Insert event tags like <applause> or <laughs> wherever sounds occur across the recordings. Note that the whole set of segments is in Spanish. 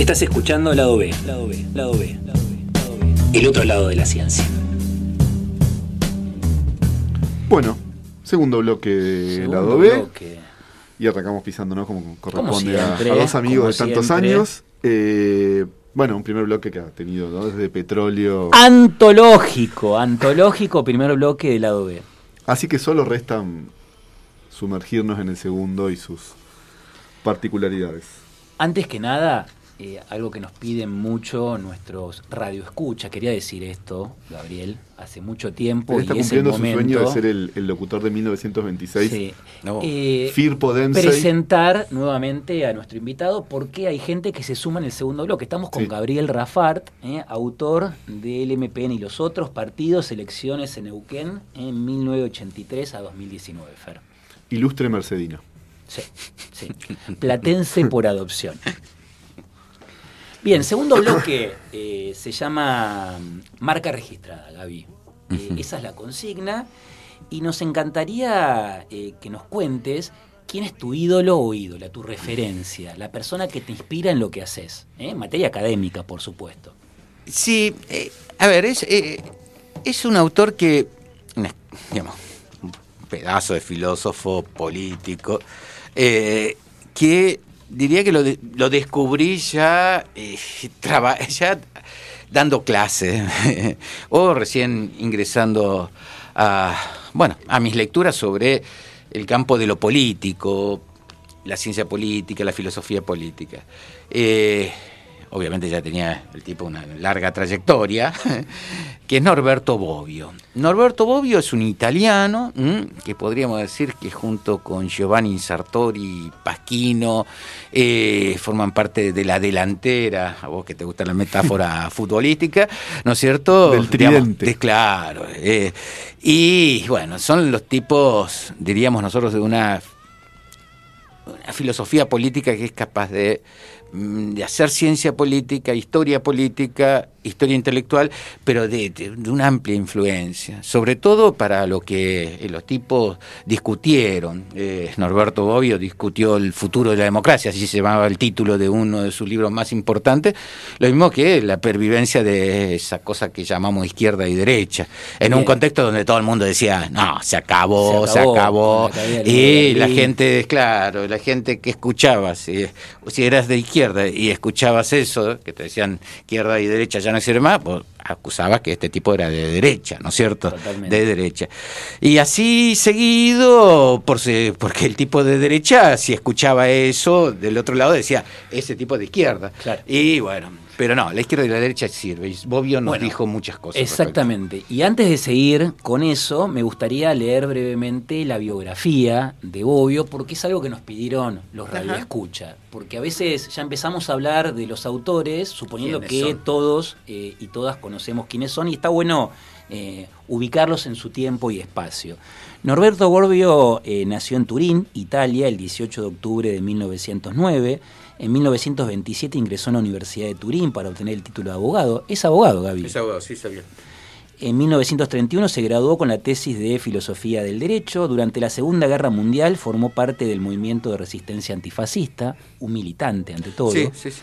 Estás escuchando Lado B, Lado B, Lado B, Lado B, el otro lado de la ciencia. Bueno, segundo bloque de Segundo Lado B. bloque. Y arrancamos pisándonos como corresponde a- siempre, a, dos amigos de tantos siempre. años. Eh, bueno, un primer bloque que ha tenido, ¿no? Desde petróleo. Antológico, antológico, primer bloque de Lado B. Así que solo restan sumergirnos en el segundo y sus particularidades. Antes que nada, eh, algo que nos piden mucho nuestros radioescuchas, quería decir esto, Gabriel, hace mucho tiempo Él está y es el cumpliendo su momento. sueño de ser el, el locutor de 1926. Sí. No. Eh, Firpo Dempsey. presentar nuevamente a nuestro invitado porque hay gente que se suma en el segundo bloque. Estamos con Sí. Gabriel Rafart, eh, autor del MPN y los otros partidos, elecciones en Neuquén en 1983 a 2019, Fer. Ilustre Mercedino. Sí, sí. Platense por adopción. Bien, segundo bloque eh, se llama mm, marca registrada, Gaby. Eh, esa es la consigna. Y nos encantaría eh, que nos cuentes quién es tu ídolo o ídola, tu referencia, la persona que te inspira en lo que haces. En materia académica, por supuesto. Sí, a ver, es, es un autor que, digamos, un pedazo de filósofo político, que diría que lo, de- lo descubrí ya, eh, <laughs> dando clase <laughs> o recién ingresando a, bueno, a mis lecturas sobre el campo de lo político, la ciencia política, la filosofía política. Eh, obviamente ya tenía el tipo una larga trayectoria, <laughs> que es Norberto Bobbio. Norberto Bobbio es un italiano que podríamos decir que junto con Giovanni Sartori, Pasquino, eh, forman parte de la delantera, a vos que te gusta la metáfora <laughs> futbolística, ¿no es cierto? Del Digamos, tridente. de- claro. eh, y bueno, son los tipos, diríamos nosotros, de una una filosofía política que es capaz de, de hacer ciencia política, historia política, historia intelectual, pero de, de- de una amplia influencia, sobre todo para lo que eh, los tipos discutieron. Eh, Norberto Bobbio discutió el futuro de la democracia, así se llamaba el título de uno de sus libros más importantes, lo mismo que la pervivencia de esa cosa que llamamos izquierda y derecha, en un contexto donde todo el mundo decía, no, se acabó, Se se acabó, la y la gente, claro, la gente que escuchaba, si, si eras de izquierda y escuchabas eso, que te decían izquierda y derecha ya no sirve más, pues acusabas que este tipo era de derecha, ¿no es cierto? Totalmente. De derecha. Y así seguido, por si- porque el tipo de derecha, si escuchaba eso, del otro lado decía, ese tipo de izquierda. Claro. Y bueno, pero no, la izquierda y la derecha sirve. Bobbio nos Bueno, dijo muchas cosas. respecto. Exactamente. Y antes de seguir con eso, me gustaría leer brevemente la biografía de Bobbio, porque es algo que nos pidieron los radioescucha. Porque a veces ya empezamos a hablar de los autores, suponiendo ¿Quiénes que son? todos eh, y todas conocemos quiénes son, y está bueno eh, ubicarlos en su tiempo y espacio. Norberto Bobbio eh, nació en Turín, Italia, el 18 de octubre de 1909. En 1927 ingresó en la Universidad de Turín para obtener el título de abogado. Es abogado, Gaby. Es abogado, sí, sabía. En 1931 se graduó con la tesis de Filosofía del Derecho. Durante la Segunda Guerra Mundial formó parte del movimiento de resistencia antifascista, un militante ante todo. Sí, sí, sí.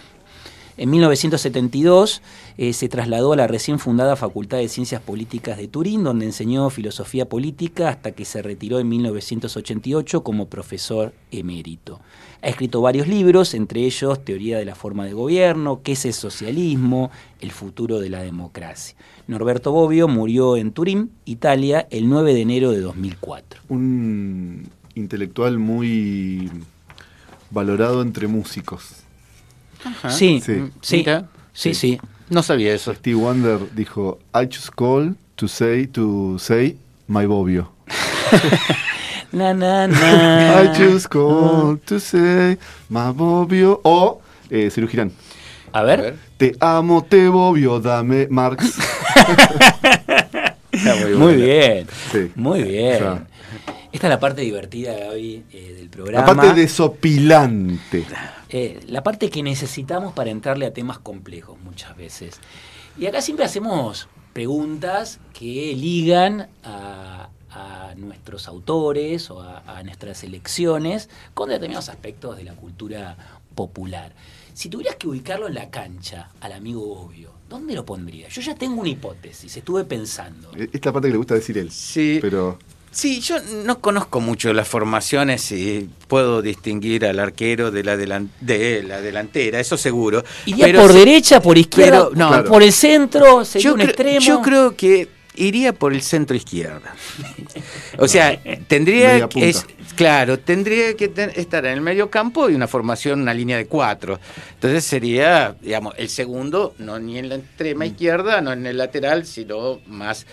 En 1972 eh, se trasladó a la recién fundada Facultad de Ciencias Políticas de Turín, donde enseñó filosofía política hasta que se retiró en 1988 como profesor emérito. Ha escrito varios libros, entre ellos Teoría de la Forma de Gobierno, ¿Qué es el socialismo? El futuro de la democracia. Norberto Bobbio murió en Turín, Italia, el 9 de enero de 2004. Un intelectual muy valorado entre músicos. Ajá. Sí, Sí. sí, Mira. sí, sí. No sabía eso. Steve Wonder dijo, I just call to say, to say my Bobbio. <laughs> Na, na, na. <laughs> I just call to say my Bobbio. O eh, Ciro Girán. A ver. A ver. Te amo, te Bobbio, dame Marx. <laughs> Muy bien, Sí. muy bien. O sea, Esta es la parte divertida, Gaby, eh, del programa. la parte desopilante. Eh, la parte que necesitamos para entrarle a temas complejos muchas veces. Y acá siempre hacemos preguntas que ligan a, a nuestros autores o a, a nuestras elecciones con determinados aspectos de la cultura popular. Si tuvieras que ubicarlo en la cancha al amigo obvio, ¿dónde lo pondrías? Yo ya tengo una hipótesis, estuve pensando. E- Esta parte que le gusta decir él. Sí. Pero Sí, yo no conozco mucho las formaciones y puedo distinguir al arquero de la, delan- de la delantera, eso seguro. ¿Iría Pero por derecha, por izquierda, pero, no, Claro. por el centro, sería yo, un creo- extremo? yo creo que iría por el centro izquierda. O sea, <laughs> tendría que es, claro, tendría que ten- estar en el medio campo y una formación, una línea de cuatro. Entonces sería, digamos, el segundo, no ni en la extrema Mm. izquierda, no en el lateral, sino más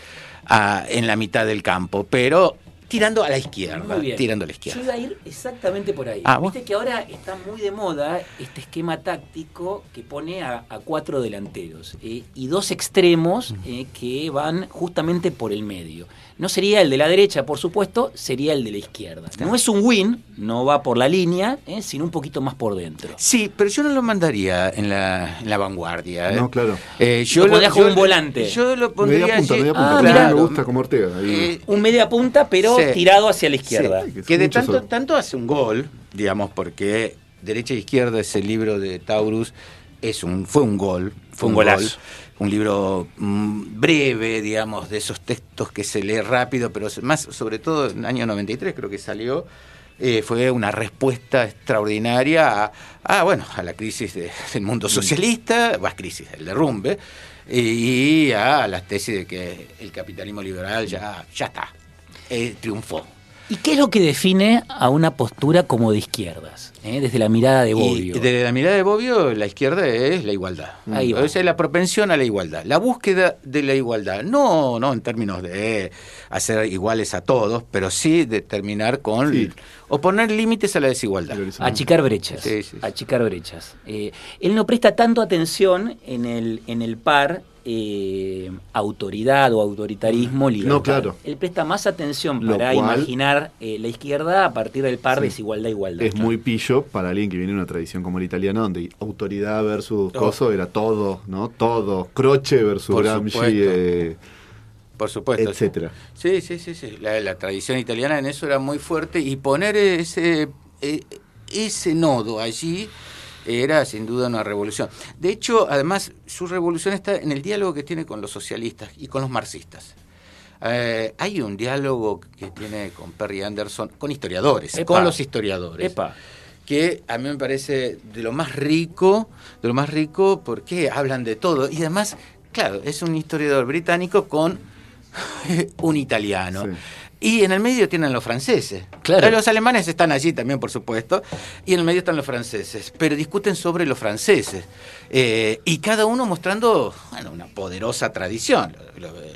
en la mitad del campo, pero tirando a la izquierda, Muy bien. tirando a la Yo izquierda. iba a ir exactamente por ahí. Ah, Viste vos- que ahora está muy de moda este esquema táctico que pone a, a cuatro delanteros eh, y dos extremos eh, que van justamente por el medio. No sería el de la derecha, por supuesto, sería el de la izquierda. No es un win, no va por la línea, eh, sino un poquito más por dentro. Sí, pero yo no lo mandaría en la, en la vanguardia. ¿eh? No, claro. Eh, Lo como un volante. Yo lo pondría media punta, allí- media punta. Ah, porque a mí mirá. me gusta como Ortega. ahí. Eh, Un media punta, pero Sí. tirado hacia la izquierda. Sí, que de tanto, tanto hace un gol, digamos, porque derecha e izquierda ese libro de Taurus es un fue un gol, fue Un un, golazo. gol, un libro mm, breve, digamos, de esos textos que se lee rápido, pero más sobre todo en el año 93 creo que salió. eh, fue una respuesta extraordinaria a, a, bueno a la crisis de- <laughs> del mundo socialista, más crisis, el derrumbe, y a las tesis de que el capitalismo liberal ya, ya está, eh, triunfó. ¿Y qué es lo que define a una postura como de izquierdas? eh, Desde la mirada de Y Bobbio. desde la mirada de Bobbio, la izquierda es la igualdad. Ahí va. Esa es la propensión a la igualdad. La búsqueda de la igualdad. No, no en términos de hacer iguales a todos, pero sí de terminar con. Sí. o poner límites a la desigualdad. Achicar brechas. Sí, sí, sí. Achicar brechas. Eh, él no presta tanto atención en el, en el par eh, autoridad o autoritarismo libertad. No, claro. Él presta más atención para cual- imaginar eh, la izquierda a partir del par Sí. desigualdad-igualdad. Es muy pillo para alguien que viene de una tradición como el italiano, donde autoridad versus Oh. coso era todo, ¿no? Todo. Croce versus Por Gramsci, supuesto. eh, Por supuesto. sí. etcétera. Sí, sí, sí, sí. La, la tradición italiana en eso era muy fuerte y poner ese, eh, ese nodo allí era sin duda una revolución. De hecho, además, su revolución está en el diálogo que tiene con los socialistas y con los marxistas. Eh, hay un diálogo que tiene con Perry Anderson, con historiadores, Epa. con los historiadores Epa. que a mí me parece de lo más rico, de lo más rico porque hablan de todo y además, claro, es un historiador británico con <laughs> un italiano. Sí. Y en el medio tienen los franceses. Claro. Los alemanes están allí también, por supuesto. Y en el medio están los franceses. Pero discuten sobre los franceses. Eh, y cada uno mostrando bueno, una poderosa tradición.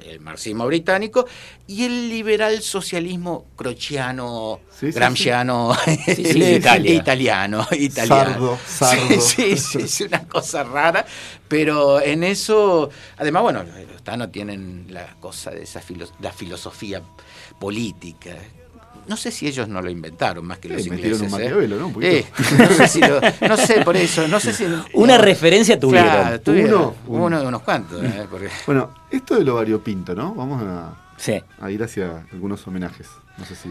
El marxismo británico y el liberal socialismo crociano, Sí, gramsciano, Sí, sí, <laughs> de Italia. italiano. italiano. Sardo, sardo. Sí, sí, sí, es una <laughs> cosa rara. Pero en eso, además, bueno, los tanos tienen la cosa de esa filo- la filosofía política. No sé si ellos no lo inventaron más que Eh, los ingleses. un ¿eh? Maquiavelo, ¿no? Un. Eh, no, sé si lo- no sé, por eso. No sé si, Una no, <laughs> referencia tuvieron. Claro, tuvieron. Uno, Uno, de unos cuantos. ¿eh? Porque- <laughs> Bueno, esto de lo variopinto, ¿no? Vamos a, Sí. a ir hacia algunos homenajes. No sé si.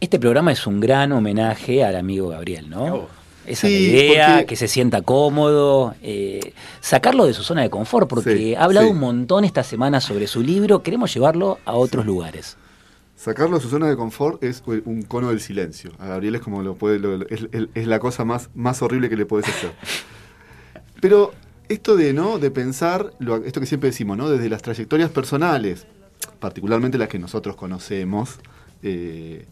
Este programa es un gran homenaje al amigo Gabriel, ¿no? Oh. Esa Sí, idea, porque- que se sienta cómodo, eh, sacarlo de su zona de confort, porque Sí, ha hablado sí. un montón esta semana sobre su libro, queremos llevarlo a otros lugares. Sacarlo de su zona de confort es un cono del silencio. A Gabriel es como lo puede, lo- es, es- es la cosa más, más horrible que le puedes hacer. <laughs> Pero esto de no, de pensar, lo- esto que siempre decimos, ¿no? Desde las trayectorias personales, particularmente las que nosotros conocemos, eh,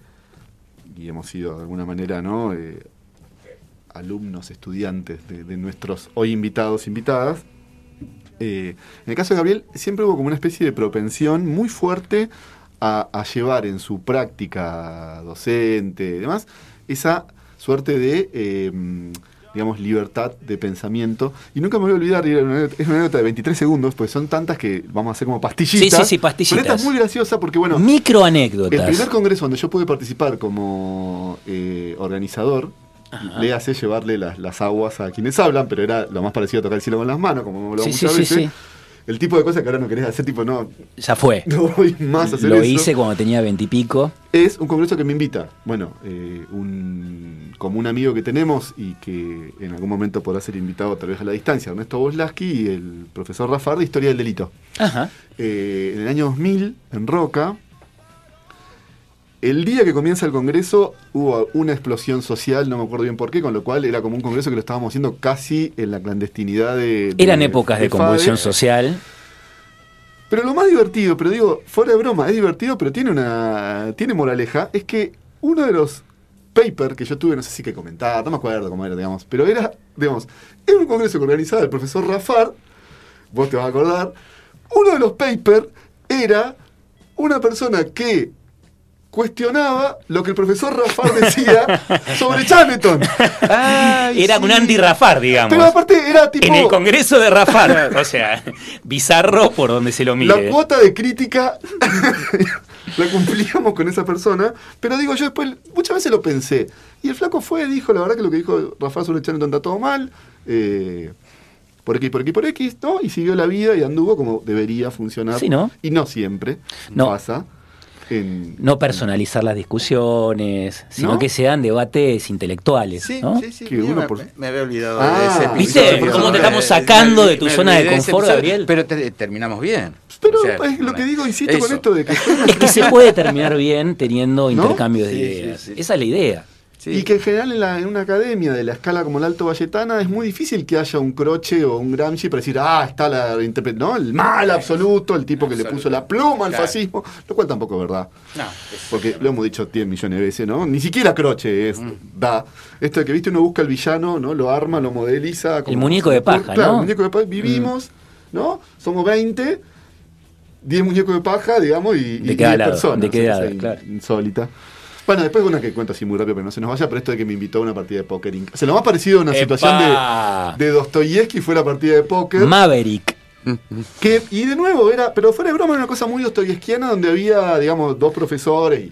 y hemos sido de alguna manera, ¿no? Eh, alumnos, estudiantes de, de nuestros hoy invitados, invitadas. Eh, en el caso de Gabriel, siempre hubo como una especie de propensión muy fuerte a, a llevar en su práctica docente y demás esa suerte de, eh, digamos, libertad de pensamiento. Y nunca me voy a olvidar, es una nota de 23 segundos, pues son tantas que vamos a hacer como pastillitas. Sí, sí, sí, pastillitas. Pero esta es muy graciosa porque, bueno, Micro el anécdotas. primer congreso donde yo pude participar como eh, organizador, Ajá. le hace llevarle las, las aguas a quienes hablan, pero era lo más parecido a tocar el cielo con las manos, como lo hago Sí, sí, muchas sí, veces. sí. el tipo de cosas que ahora no querés hacer, tipo, no, Ya fue. <laughs> no voy más a hacer Lo eso. hice cuando tenía veintipico. Es un congreso que me invita. Bueno, eh, un, como un amigo que tenemos y que en algún momento podrá ser invitado tal vez a la distancia, Ernesto Boslaski y el profesor Rafar de Historia del Delito. Ajá. Eh, en el año 2000, en Roca, el día que comienza el congreso hubo una explosión social, no me acuerdo bien por qué, con lo cual era como un congreso que lo estábamos haciendo casi en la clandestinidad de... Eran épocas de convulsión social. Pero lo más divertido, pero digo, fuera de broma, es divertido, pero tiene una tiene moraleja, es que uno de los papers que yo tuve, no sé si que comentar, no me acuerdo cómo era, digamos, pero era, digamos, era un congreso que organizaba el profesor Rafar, vos te vas a acordar, uno de los papers era una persona que cuestionaba lo que el profesor Rafar decía <laughs> sobre Charlton. Era un Andy Rafar, digamos. Pero aparte era tipo... En el Congreso de Rafar. <laughs> o sea, bizarro por donde se lo mire. La cuota de crítica <laughs> la cumplíamos con esa persona, pero digo, yo después muchas veces lo pensé. Y el flaco fue, dijo, la verdad que lo que dijo Rafael sobre Charlton está todo mal, eh, por X, por X, por X, ¿no? Y siguió la vida y anduvo como debería funcionar. Sí, ¿no? Y no siempre No. pasa. En, No personalizar las discusiones, sino ¿No? que sean debates intelectuales. Sí, ¿no? sí, sí. Que uno me, por- me había olvidado Ah, de ese episodio. ¿Viste cómo te estamos sacando de tu me zona de confort, episodio, Gabriel? Pero te- terminamos bien. pero O sea, es lo que digo, insisto con eso. esto de que... Es que se puede terminar bien teniendo intercambios de Sí, sí, ideas. sí. Esa es la idea. Sí. Y que en general en, la- en una academia de la escala como el Alto Valletana es muy difícil que haya un Croce o un Gramsci para decir, ah, está la ¿no? El mal absoluto, el tipo que le puso la pluma al Claro. fascismo, lo cual tampoco es verdad. No, es- Porque lo hemos dicho 10 millones de veces, ¿no? Ni siquiera Croce es, da. Esto de que, viste, uno busca al villano, ¿no? Lo arma, lo modeliza. El muñeco de paja, Claro, ¿no? el muñeco de paja. Vivimos, ¿no? Somos 20, 10 muñecos de paja, digamos, y, y ¿De qué 10 lado? personas. ¿De qué o sea, Claro. Insólita. Bueno, después una que cuento así muy rápido, pero no se nos vaya, pero esto de que me invitó a una partida de póker. O sea, lo más parecido a una ¡Epa! situación de, de Dostoyevsky fue la partida de póker. Maverick. Que, y de nuevo, era, pero fuera de broma, era una cosa muy dostoyevskiana donde había, digamos, dos profesores,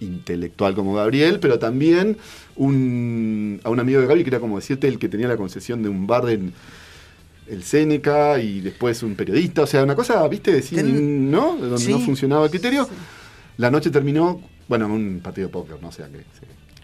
y- intelectual como Gabriel, pero también un, a un amigo de Gaby que era como decirte el que tenía la concesión de un bar en el Seneca y después un periodista, o sea, una cosa, viste, de cine, ¿no? Donde Sí. no funcionaba el criterio. La noche terminó, bueno, en un partido de no o sea, que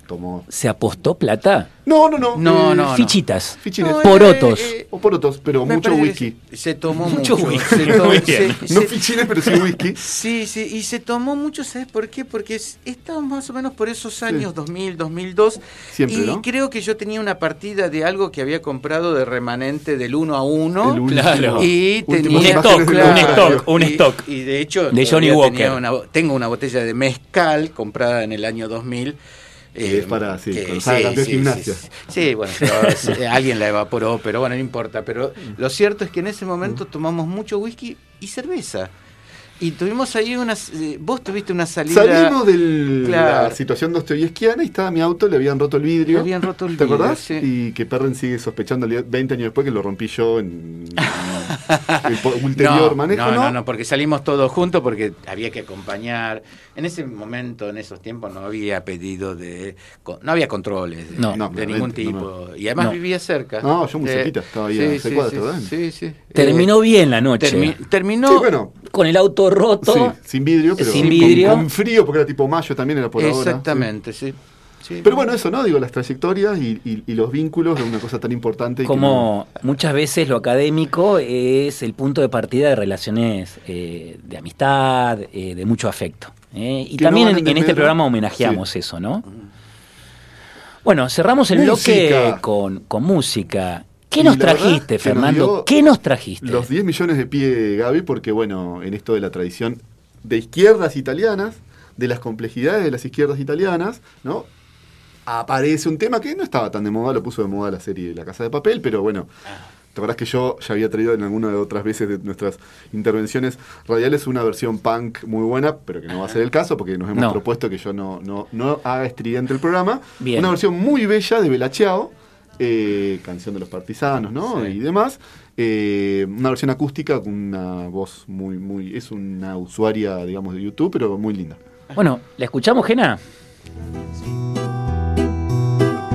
tomó... ¿Se apostó plata? No, no, no. No, eh, no, no. Fichitas. No, Porotos. eh, eh, O porotos, pero me mucho whisky. Se tomó Mucho mucho. whisky, se tomó- muy bien. se- No se- fichines, pero sí whisky. Sí, sí, y se tomó mucho, ¿sabes por qué? Porque es- estábamos más o menos por esos años, 2000, 2002. Siempre, y ¿no? creo que yo tenía una partida de algo que había comprado de remanente del 1 a 1. El último- Claro. Y tenía Un stock, un stock, un y, stock. Y de hecho, De Johnny Walker. tenía una bo- tengo una botella de mezcal comprada en el año 2000. Que es para, sí, que- campeón de gimnasia. Sí, sí, bueno, pero, eh, <laughs> alguien la evaporó, pero bueno, no importa. Pero lo cierto es que en ese momento tomamos mucho whisky y cerveza. Y tuvimos ahí unas. eh, vos tuviste una salida. Salimos de Claro. la situación dostoyevskiana y estaba mi auto, le habían roto el vidrio. Le habían roto el ¿Te vidrio, acordás? sí. Y que Perren sigue sospechando 20 años después que lo rompí yo en el <laughs> ulterior no, manejo. no, No, no, no, porque salimos todos juntos porque había que acompañar. En ese momento, en esos tiempos, no había pedido de. No había controles de, No. de No, ningún tipo. no, Y además No. vivía cerca. No, yo muy Eh, cerquita, estaba ahí a seis cuadras, sí, ¿verdad? sí, sí. Terminó bien la noche. Termi- terminó. Sí, bueno, Con el auto roto. sí, sin vidrio, pero Sin con- vidrio. Con, frío, porque era tipo mayo también, era por ahora. Exactamente, sí. Sí. Pero bueno, eso, ¿no? Digo, las trayectorias y, y- y los vínculos es una cosa tan importante. y que Como muchas veces lo académico es el punto de partida de relaciones eh, de amistad, eh, de mucho afecto. ¿eh? Y Que también en, en este programa homenajeamos eso, ¿no? Bueno, cerramos el Música. bloque con, con música. ¿Qué nos la verdad trajiste, nos Fernando? ¿Qué nos trajiste? Los 10 millones de pie, Gaby, porque bueno, en esto de la tradición de izquierdas italianas, de las complejidades de las izquierdas italianas, ¿no? Aparece un tema que no estaba tan de moda, lo puso de moda la serie La Casa de Papel, pero bueno, ¿te acordás que yo ya había traído en alguna de otras veces de nuestras intervenciones radiales una versión punk muy buena, pero que no va a ser el caso porque nos hemos No. propuesto que yo no, no, no haga estridente el programa. Bien. Una versión muy bella de Bella Ciao, eh, canción de los partisanos, ¿no? Sí. Y demás. Eh, una versión acústica con una voz muy, muy. Es una usuaria, digamos, de YouTube, pero muy linda. Bueno, ¿la escuchamos, Gena?